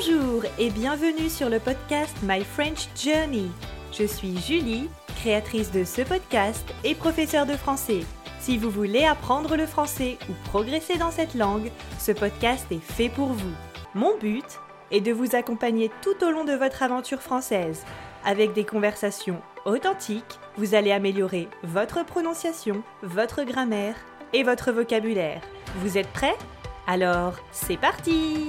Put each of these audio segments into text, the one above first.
Bonjour et bienvenue sur le podcast My French Journey. Je suis Julie, créatrice de ce podcast et professeure de français. Si vous voulez apprendre le français ou progresser dans cette langue, ce podcast est fait pour vous. Mon but est de vous accompagner tout au long de votre aventure française. Avec des conversations authentiques, vous allez améliorer votre prononciation, votre grammaire et votre vocabulaire. Vous êtes prêts? Alors, c'est parti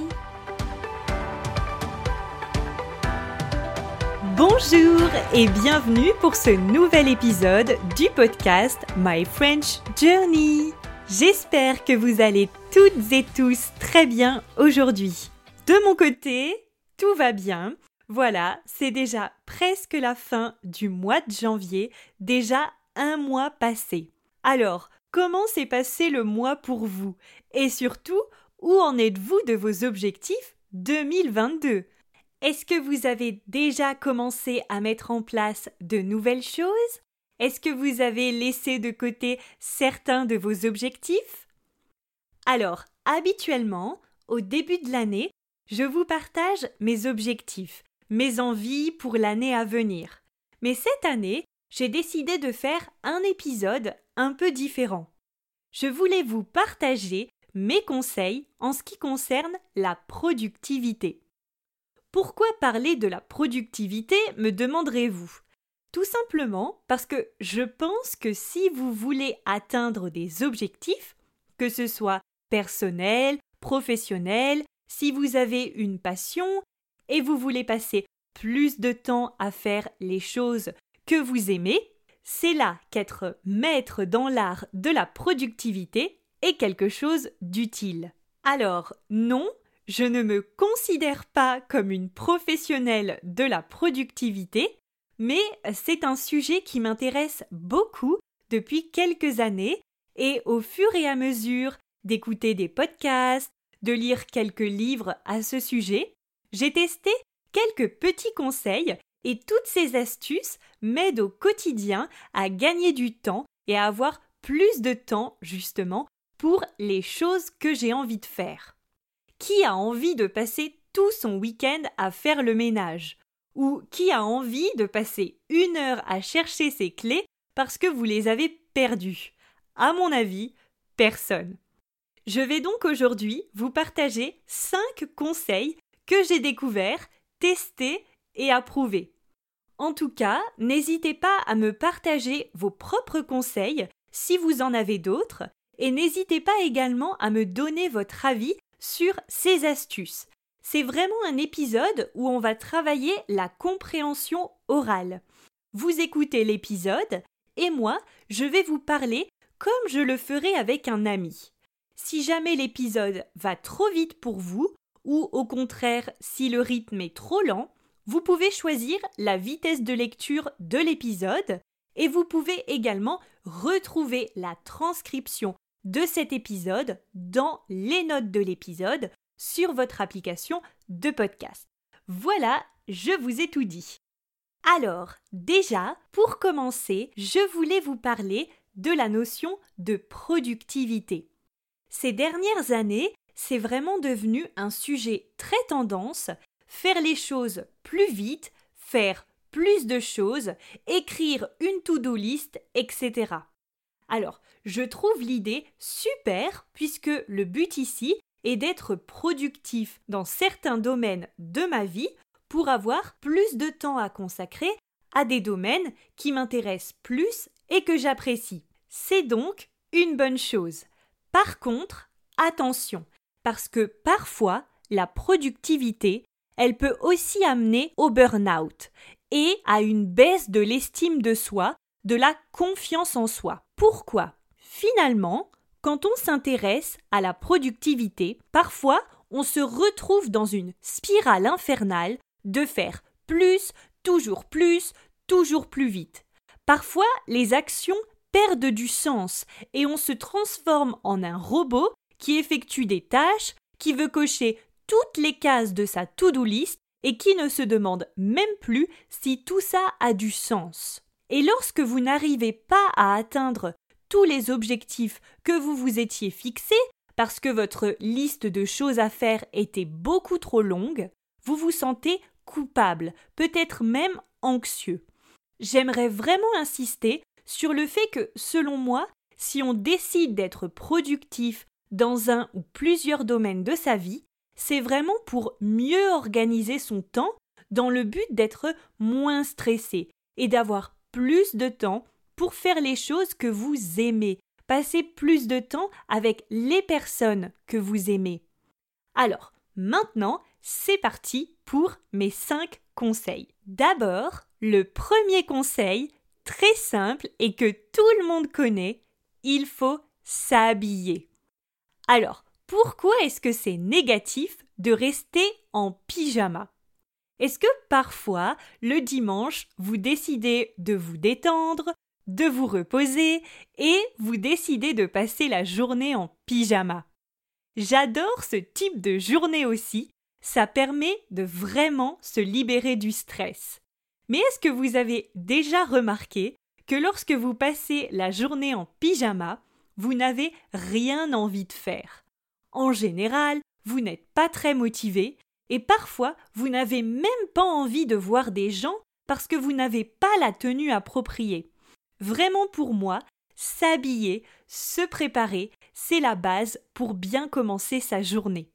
Bonjour et bienvenue pour ce nouvel épisode du podcast My French Journey. J'espère que vous allez toutes et tous très bien aujourd'hui. De mon côté, tout va bien. Voilà, c'est déjà presque la fin du mois de janvier, déjà un mois passé. Alors, comment s'est passé le mois pour vous? Et surtout, où en êtes-vous de vos objectifs 2022 est-ce que vous avez déjà commencé à mettre en place de nouvelles choses? Est-ce que vous avez laissé de côté certains de vos objectifs? Alors, habituellement, au début de l'année, je vous partage mes objectifs, mes envies pour l'année à venir. Mais cette année, j'ai décidé de faire un épisode un peu différent. Je voulais vous partager mes conseils en ce qui concerne la productivité. Pourquoi parler de la productivité, me demanderez-vous? Tout simplement parce que je pense que si vous voulez atteindre des objectifs, que ce soit personnel, professionnel, si vous avez une passion et vous voulez passer plus de temps à faire les choses que vous aimez, c'est là qu'être maître dans l'art de la productivité est quelque chose d'utile. Alors non, je ne me considère pas comme une professionnelle de la productivité, mais c'est un sujet qui m'intéresse beaucoup depuis quelques années et au fur et à mesure d'écouter des podcasts, de lire quelques livres à ce sujet, j'ai testé quelques petits conseils et toutes ces astuces m'aident au quotidien à gagner du temps et à avoir plus de temps justement pour les choses que j'ai envie de faire. Qui a envie de passer tout son week-end à faire le ménage? Ou qui a envie de passer une heure à chercher ses clés parce que vous les avez perdues? À mon avis, personne. Je vais donc aujourd'hui vous partager 5 conseils que j'ai découverts, testés et approuvés. En tout cas, n'hésitez pas à me partager vos propres conseils si vous en avez d'autres, et n'hésitez pas également à me donner votre avis sur ces astuces. C'est vraiment un épisode où on va travailler la compréhension orale. Vous écoutez l'épisode et moi, je vais vous parler comme je le ferai avec un ami. Si jamais l'épisode va trop vite pour vous, ou au contraire si le rythme est trop lent, vous pouvez choisir la vitesse de lecture de l'épisode et vous pouvez également retrouver la transcription de cet épisode dans les notes de l'épisode sur votre application de podcast. Voilà, je vous ai tout dit. Alors, déjà, pour commencer, je voulais vous parler de la notion de productivité. Ces dernières années, c'est vraiment devenu un sujet très tendance, faire les choses plus vite, faire plus de choses, écrire une to-do list, etc. Alors, je trouve l'idée super puisque le but ici est d'être productif dans certains domaines de ma vie pour avoir plus de temps à consacrer à des domaines qui m'intéressent plus et que j'apprécie. C'est donc une bonne chose. Par contre, attention, parce que parfois, la productivité, elle peut aussi amener au burn-out et à une baisse de l'estime de soi, de la confiance en soi. Pourquoi? Finalement, quand on s'intéresse à la productivité, parfois on se retrouve dans une spirale infernale de faire plus, toujours plus, toujours plus vite. Parfois, les actions perdent du sens et on se transforme en un robot qui effectue des tâches, qui veut cocher toutes les cases de sa to-do list et qui ne se demande même plus si tout ça a du sens. Et lorsque vous n'arrivez pas à atteindre tous les objectifs que vous vous étiez fixés, parce que votre liste de choses à faire était beaucoup trop longue, vous vous sentez coupable, peut-être même anxieux. J'aimerais vraiment insister sur le fait que, selon moi, si on décide d'être productif dans un ou plusieurs domaines de sa vie, c'est vraiment pour mieux organiser son temps dans le but d'être moins stressé et d'avoir plus de temps pour faire les choses que vous aimez, passer plus de temps avec les personnes que vous aimez. Alors, maintenant, c'est parti pour mes 5 conseils. D'abord, le premier conseil, très simple et que tout le monde connaît, il faut s'habiller. Alors, pourquoi est-ce que c'est négatif de rester en pyjama? Est-ce que parfois, le dimanche, vous décidez de vous détendre, de vous reposer et vous décidez de passer la journée en pyjama? J'adore ce type de journée aussi, ça permet de vraiment se libérer du stress. Mais est-ce que vous avez déjà remarqué que lorsque vous passez la journée en pyjama, vous n'avez rien envie de faire? En général, vous n'êtes pas très motivé et parfois vous n'avez même pas envie de voir des gens parce que vous n'avez pas la tenue appropriée. Vraiment pour moi, s'habiller, se préparer, c'est la base pour bien commencer sa journée.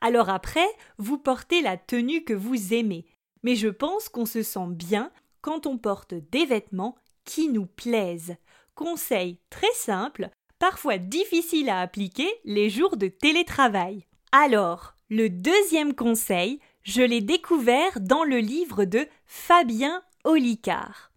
Alors après, vous portez la tenue que vous aimez, mais je pense qu'on se sent bien quand on porte des vêtements qui nous plaisent. Conseil très simple, parfois difficile à appliquer les jours de télétravail. Alors, le deuxième conseil, je l'ai découvert dans le livre de Fabien Olicard.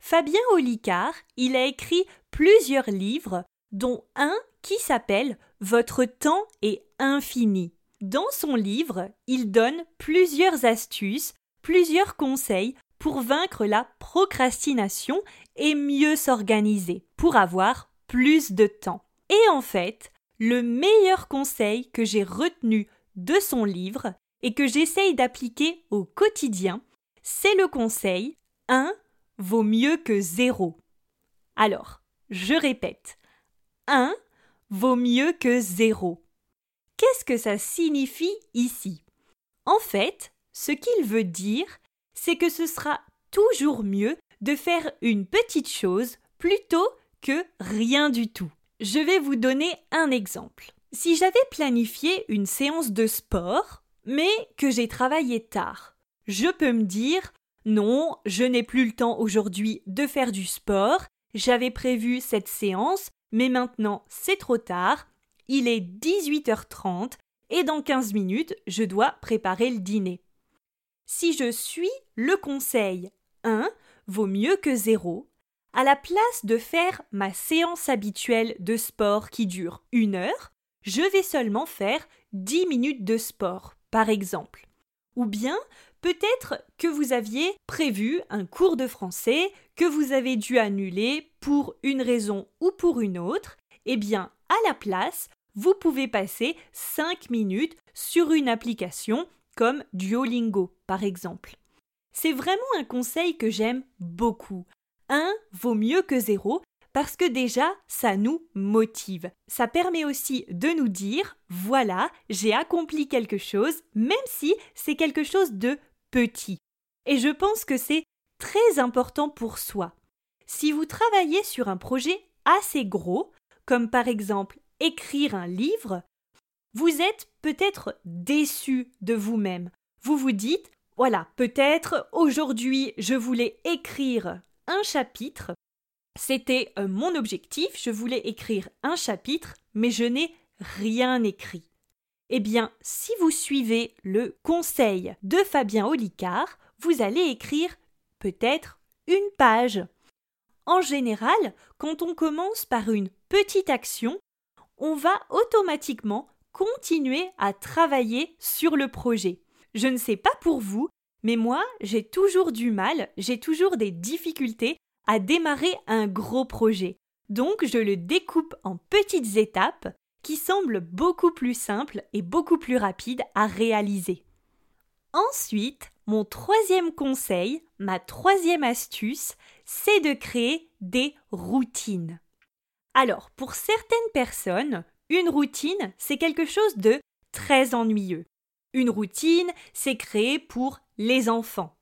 Fabien Olicard, il a écrit plusieurs livres, dont un qui s'appelle Votre temps est infini. Dans son livre, il donne plusieurs astuces, plusieurs conseils pour vaincre la procrastination et mieux s'organiser, pour avoir plus de temps. Et en fait, le meilleur conseil que j'ai retenu de son livre et que j'essaye d'appliquer au quotidien, c'est le conseil 1 vaut mieux que 0. Alors, je répète, 1 vaut mieux que 0. Qu'est-ce que ça signifie ici? En fait, ce qu'il veut dire, c'est que ce sera toujours mieux de faire une petite chose plutôt que rien du tout. Je vais vous donner un exemple. Si j'avais planifié une séance de sport, mais que j'ai travaillé tard, je peux me dire non, je n'ai plus le temps aujourd'hui de faire du sport, j'avais prévu cette séance, mais maintenant c'est trop tard, il est 18h30 et dans 15 minutes je dois préparer le dîner. Si je suis le conseil 1 vaut mieux que 0, à la place de faire ma séance habituelle de sport qui dure une heure, je vais seulement faire dix minutes de sport, par exemple. Ou bien, peut-être que vous aviez prévu un cours de français que vous avez dû annuler pour une raison ou pour une autre, eh bien, à la place, vous pouvez passer cinq minutes sur une application comme Duolingo, par exemple. C'est vraiment un conseil que j'aime beaucoup. 1 vaut mieux que 0 parce que déjà, ça nous motive. Ça permet aussi de nous dire, voilà, j'ai accompli quelque chose, même si c'est quelque chose de petit. Et je pense que c'est très important pour soi. Si vous travaillez sur un projet assez gros, comme par exemple écrire un livre, vous êtes peut-être déçu de vous-même. Vous vous dites, voilà, peut-être aujourd'hui je voulais écrire un chapitre. C'était euh, mon objectif, je voulais écrire un chapitre, mais je n'ai rien écrit. Eh bien, si vous suivez le conseil de Fabien Olicard, vous allez écrire peut-être une page. En général, quand on commence par une petite action, on va automatiquement continuer à travailler sur le projet. Je ne sais pas pour vous, mais moi, j'ai toujours du mal, j'ai toujours des difficultés à démarrer un gros projet. Donc je le découpe en petites étapes qui semblent beaucoup plus simples et beaucoup plus rapides à réaliser. Ensuite, mon troisième conseil, ma troisième astuce, c'est de créer des routines. Alors, pour certaines personnes, une routine, c'est quelque chose de très ennuyeux. Une routine, c'est créé pour les enfants.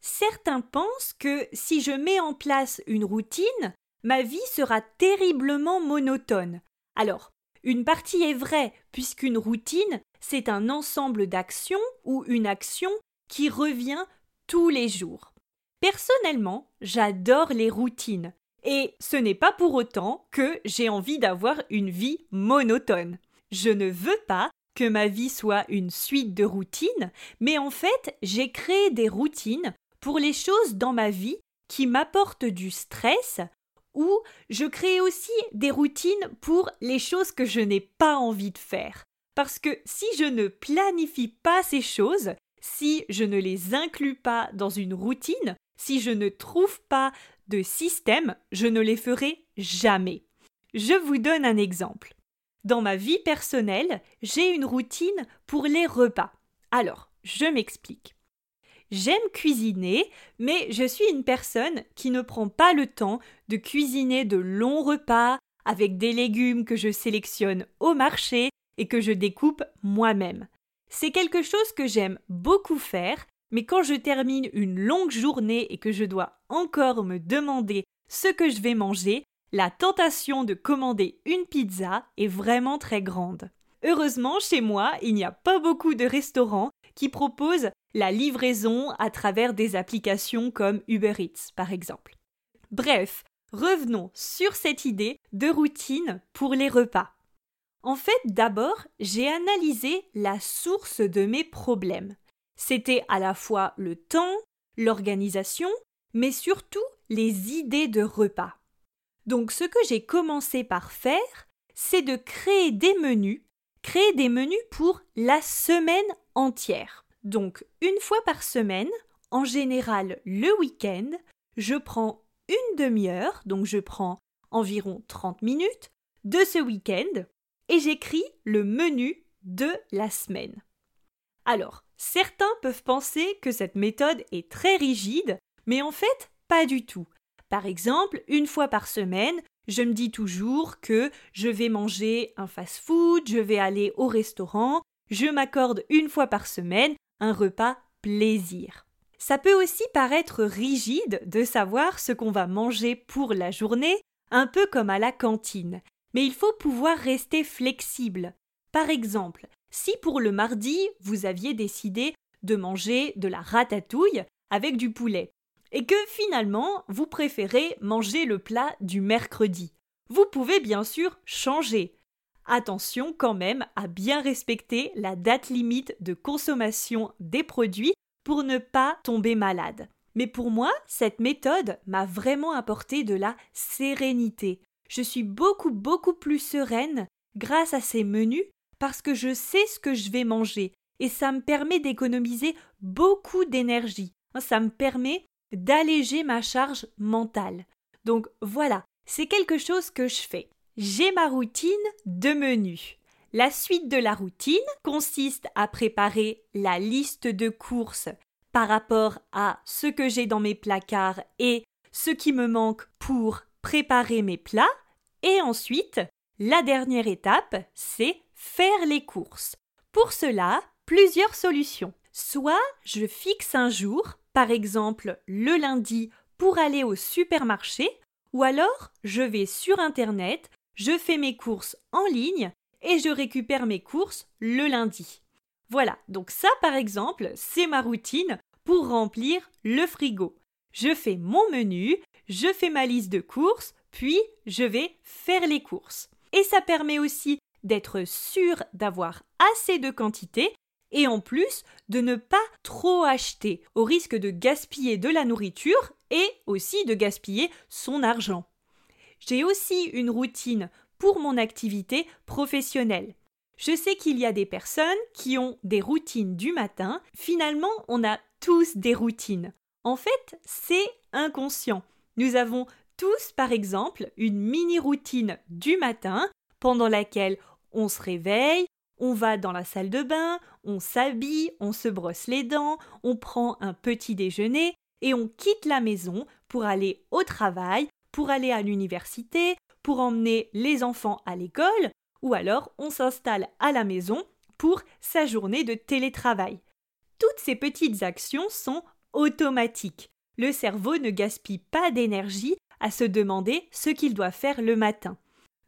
Certains pensent que si je mets en place une routine, ma vie sera terriblement monotone. Alors, une partie est vraie, puisqu'une routine, c'est un ensemble d'actions ou une action qui revient tous les jours. Personnellement, j'adore les routines, et ce n'est pas pour autant que j'ai envie d'avoir une vie monotone. Je ne veux pas que ma vie soit une suite de routines, mais en fait, j'ai créé des routines pour les choses dans ma vie qui m'apportent du stress ou je crée aussi des routines pour les choses que je n'ai pas envie de faire. Parce que si je ne planifie pas ces choses, si je ne les inclus pas dans une routine, si je ne trouve pas de système, je ne les ferai jamais. Je vous donne un exemple. Dans ma vie personnelle, j'ai une routine pour les repas. Alors, je m'explique. J'aime cuisiner, mais je suis une personne qui ne prend pas le temps de cuisiner de longs repas avec des légumes que je sélectionne au marché et que je découpe moi-même. C'est quelque chose que j'aime beaucoup faire, mais quand je termine une longue journée et que je dois encore me demander ce que je vais manger, la tentation de commander une pizza est vraiment très grande. Heureusement, chez moi, il n'y a pas beaucoup de restaurants qui proposent la livraison à travers des applications comme Uber Eats, par exemple. Bref, revenons sur cette idée de routine pour les repas. En fait, d'abord, j'ai analysé la source de mes problèmes. C'était à la fois le temps, l'organisation, mais surtout les idées de repas. Donc ce que j'ai commencé par faire, c'est de créer des menus, créer des menus pour la semaine entière. Donc, une fois par semaine, en général le week-end, je prends une demi-heure, donc je prends environ 30 minutes, de ce week-end et j'écris le menu de la semaine. Alors, certains peuvent penser que cette méthode est très rigide, mais en fait, pas du tout. Par exemple, une fois par semaine, je me dis toujours que je vais manger un fast-food, je vais aller au restaurant, je m'accorde une fois par semaine un repas plaisir. Ça peut aussi paraître rigide de savoir ce qu'on va manger pour la journée, un peu comme à la cantine, mais il faut pouvoir rester flexible. Par exemple, si pour le mardi vous aviez décidé de manger de la ratatouille avec du poulet, et que finalement vous préférez manger le plat du mercredi, vous pouvez bien sûr changer. Attention quand même à bien respecter la date limite de consommation des produits pour ne pas tomber malade. Mais pour moi, cette méthode m'a vraiment apporté de la sérénité. Je suis beaucoup beaucoup plus sereine grâce à ces menus parce que je sais ce que je vais manger et ça me permet d'économiser beaucoup d'énergie. Ça me permet d'alléger ma charge mentale. Donc voilà, c'est quelque chose que je fais. J'ai ma routine de menu. La suite de la routine consiste à préparer la liste de courses par rapport à ce que j'ai dans mes placards et ce qui me manque pour préparer mes plats. Et ensuite, la dernière étape, c'est faire les courses. Pour cela, plusieurs solutions. Soit je fixe un jour, par exemple le lundi, pour aller au supermarché, ou alors je vais sur Internet je fais mes courses en ligne et je récupère mes courses le lundi. Voilà, donc ça par exemple, c'est ma routine pour remplir le frigo. Je fais mon menu, je fais ma liste de courses, puis je vais faire les courses. Et ça permet aussi d'être sûr d'avoir assez de quantité et en plus de ne pas trop acheter au risque de gaspiller de la nourriture et aussi de gaspiller son argent. J'ai aussi une routine pour mon activité professionnelle. Je sais qu'il y a des personnes qui ont des routines du matin. Finalement, on a tous des routines. En fait, c'est inconscient. Nous avons tous, par exemple, une mini-routine du matin pendant laquelle on se réveille, on va dans la salle de bain, on s'habille, on se brosse les dents, on prend un petit déjeuner et on quitte la maison pour aller au travail aller à l'université, pour emmener les enfants à l'école, ou alors on s'installe à la maison pour sa journée de télétravail. Toutes ces petites actions sont automatiques. Le cerveau ne gaspille pas d'énergie à se demander ce qu'il doit faire le matin.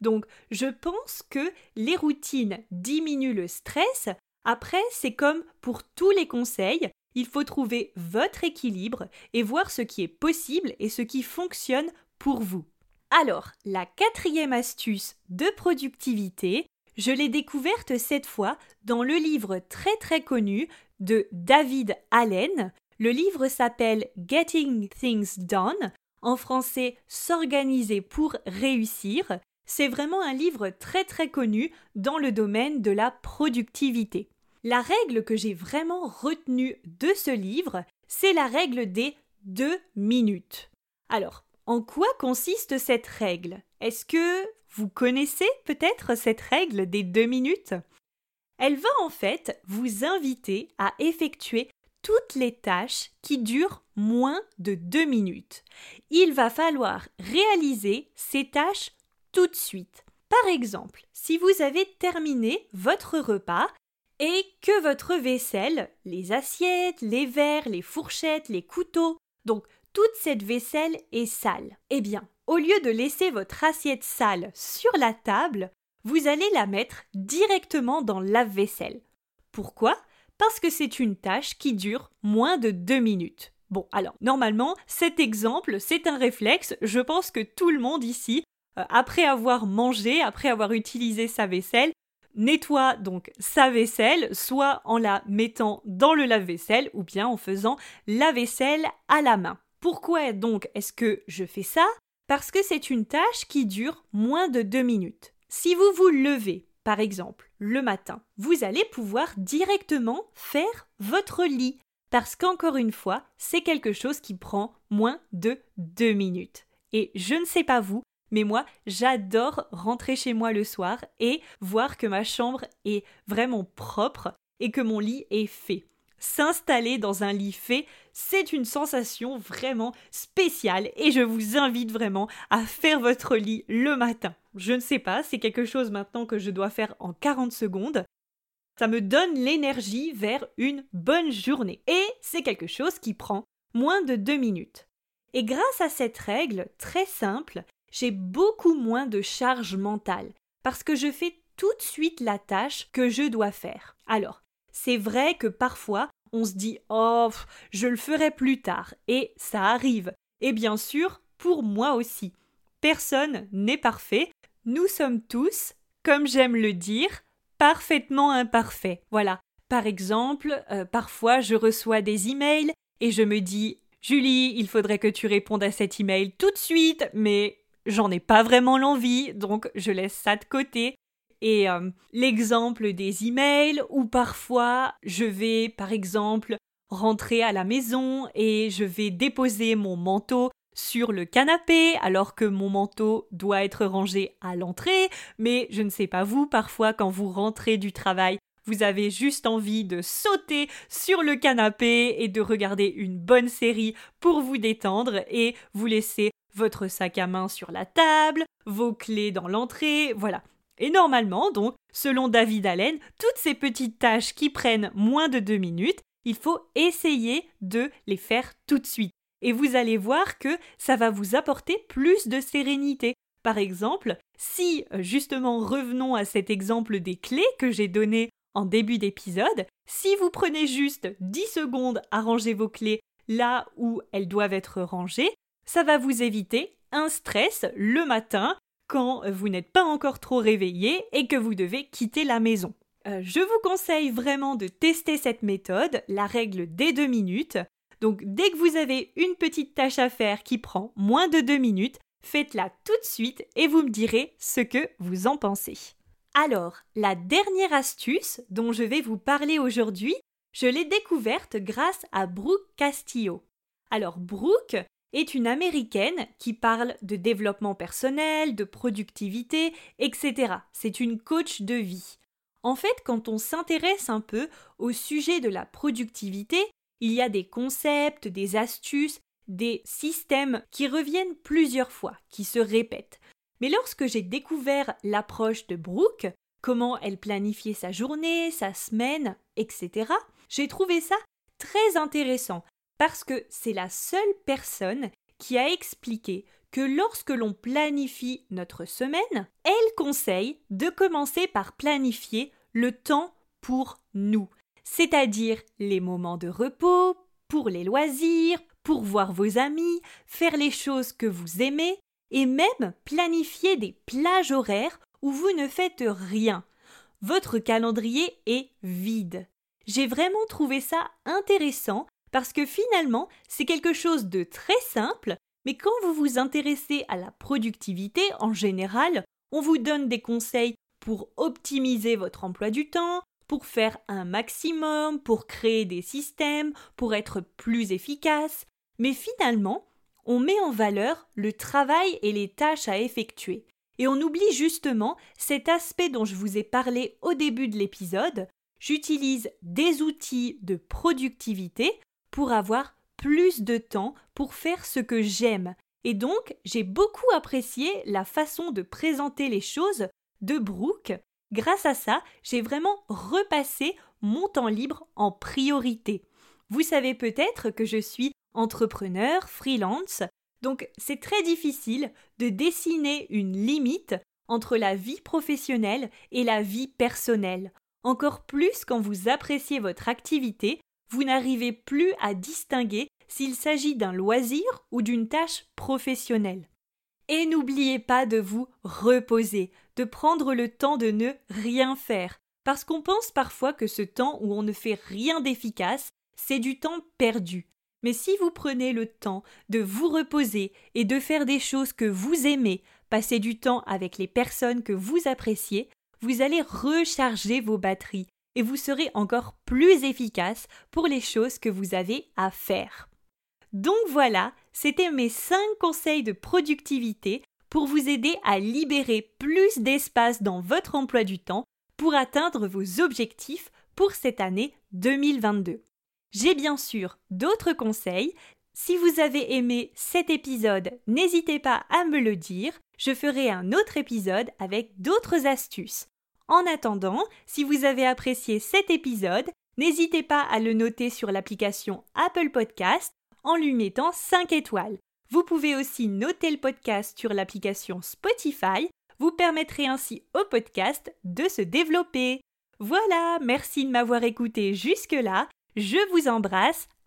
Donc, je pense que les routines diminuent le stress. Après, c'est comme pour tous les conseils, il faut trouver votre équilibre et voir ce qui est possible et ce qui fonctionne pour vous. Alors, la quatrième astuce de productivité, je l'ai découverte cette fois dans le livre très très connu de David Allen. Le livre s'appelle Getting Things Done, en français S'organiser pour réussir. C'est vraiment un livre très très connu dans le domaine de la productivité. La règle que j'ai vraiment retenue de ce livre, c'est la règle des deux minutes. Alors, en quoi consiste cette règle? Est-ce que vous connaissez peut-être cette règle des deux minutes? Elle va en fait vous inviter à effectuer toutes les tâches qui durent moins de deux minutes. Il va falloir réaliser ces tâches tout de suite. Par exemple, si vous avez terminé votre repas et que votre vaisselle, les assiettes, les verres, les fourchettes, les couteaux, donc toute cette vaisselle est sale. Eh bien, au lieu de laisser votre assiette sale sur la table, vous allez la mettre directement dans la vaisselle. Pourquoi? Parce que c'est une tâche qui dure moins de deux minutes. Bon, alors, normalement, cet exemple, c'est un réflexe. Je pense que tout le monde ici, euh, après avoir mangé, après avoir utilisé sa vaisselle, nettoie donc sa vaisselle, soit en la mettant dans le lave-vaisselle ou bien en faisant la vaisselle à la main. Pourquoi donc est-ce que je fais ça? Parce que c'est une tâche qui dure moins de deux minutes. Si vous vous levez, par exemple, le matin, vous allez pouvoir directement faire votre lit. Parce qu'encore une fois, c'est quelque chose qui prend moins de deux minutes. Et je ne sais pas vous, mais moi, j'adore rentrer chez moi le soir et voir que ma chambre est vraiment propre et que mon lit est fait s'installer dans un lit fait, c'est une sensation vraiment spéciale et je vous invite vraiment à faire votre lit le matin. Je ne sais pas, c'est quelque chose maintenant que je dois faire en 40 secondes. Ça me donne l'énergie vers une bonne journée et c'est quelque chose qui prend moins de deux minutes. Et grâce à cette règle très simple, j'ai beaucoup moins de charge mentale parce que je fais tout de suite la tâche que je dois faire. Alors, c'est vrai que parfois on se dit Oh, je le ferai plus tard, et ça arrive. Et bien sûr, pour moi aussi. Personne n'est parfait, nous sommes tous, comme j'aime le dire, parfaitement imparfaits. Voilà. Par exemple, euh, parfois je reçois des emails et je me dis Julie, il faudrait que tu répondes à cet email tout de suite, mais j'en ai pas vraiment l'envie, donc je laisse ça de côté et euh, l'exemple des emails où parfois je vais par exemple rentrer à la maison et je vais déposer mon manteau sur le canapé alors que mon manteau doit être rangé à l'entrée, mais je ne sais pas vous, parfois quand vous rentrez du travail, vous avez juste envie de sauter sur le canapé et de regarder une bonne série pour vous détendre et vous laisser votre sac à main sur la table, vos clés dans l'entrée, voilà. Et normalement, donc, selon David Allen, toutes ces petites tâches qui prennent moins de deux minutes, il faut essayer de les faire tout de suite. Et vous allez voir que ça va vous apporter plus de sérénité. Par exemple, si justement revenons à cet exemple des clés que j'ai donné en début d'épisode, si vous prenez juste 10 secondes à ranger vos clés là où elles doivent être rangées, ça va vous éviter un stress le matin quand vous n'êtes pas encore trop réveillé et que vous devez quitter la maison. Euh, je vous conseille vraiment de tester cette méthode, la règle des deux minutes. Donc dès que vous avez une petite tâche à faire qui prend moins de deux minutes, faites-la tout de suite et vous me direz ce que vous en pensez. Alors, la dernière astuce dont je vais vous parler aujourd'hui, je l'ai découverte grâce à Brooke Castillo. Alors Brooke, est une américaine qui parle de développement personnel, de productivité, etc. C'est une coach de vie. En fait, quand on s'intéresse un peu au sujet de la productivité, il y a des concepts, des astuces, des systèmes qui reviennent plusieurs fois, qui se répètent. Mais lorsque j'ai découvert l'approche de Brooke, comment elle planifiait sa journée, sa semaine, etc. J'ai trouvé ça très intéressant parce que c'est la seule personne qui a expliqué que lorsque l'on planifie notre semaine, elle conseille de commencer par planifier le temps pour nous, c'est-à-dire les moments de repos, pour les loisirs, pour voir vos amis, faire les choses que vous aimez, et même planifier des plages horaires où vous ne faites rien. Votre calendrier est vide. J'ai vraiment trouvé ça intéressant parce que finalement c'est quelque chose de très simple, mais quand vous vous intéressez à la productivité en général, on vous donne des conseils pour optimiser votre emploi du temps, pour faire un maximum, pour créer des systèmes, pour être plus efficace, mais finalement, on met en valeur le travail et les tâches à effectuer. Et on oublie justement cet aspect dont je vous ai parlé au début de l'épisode. J'utilise des outils de productivité pour avoir plus de temps pour faire ce que j'aime. Et donc, j'ai beaucoup apprécié la façon de présenter les choses de Brooke. Grâce à ça, j'ai vraiment repassé mon temps libre en priorité. Vous savez peut-être que je suis entrepreneur, freelance, donc c'est très difficile de dessiner une limite entre la vie professionnelle et la vie personnelle. Encore plus quand vous appréciez votre activité, vous n'arrivez plus à distinguer s'il s'agit d'un loisir ou d'une tâche professionnelle. Et n'oubliez pas de vous reposer, de prendre le temps de ne rien faire, parce qu'on pense parfois que ce temps où on ne fait rien d'efficace, c'est du temps perdu. Mais si vous prenez le temps de vous reposer et de faire des choses que vous aimez, passer du temps avec les personnes que vous appréciez, vous allez recharger vos batteries et vous serez encore plus efficace pour les choses que vous avez à faire. Donc voilà, c'était mes 5 conseils de productivité pour vous aider à libérer plus d'espace dans votre emploi du temps pour atteindre vos objectifs pour cette année 2022. J'ai bien sûr d'autres conseils. Si vous avez aimé cet épisode, n'hésitez pas à me le dire. Je ferai un autre épisode avec d'autres astuces. En attendant, si vous avez apprécié cet épisode, n'hésitez pas à le noter sur l'application Apple Podcast en lui mettant 5 étoiles. Vous pouvez aussi noter le podcast sur l'application Spotify. Vous permettrez ainsi au podcast de se développer. Voilà, merci de m'avoir écouté jusque-là je vous embrasse,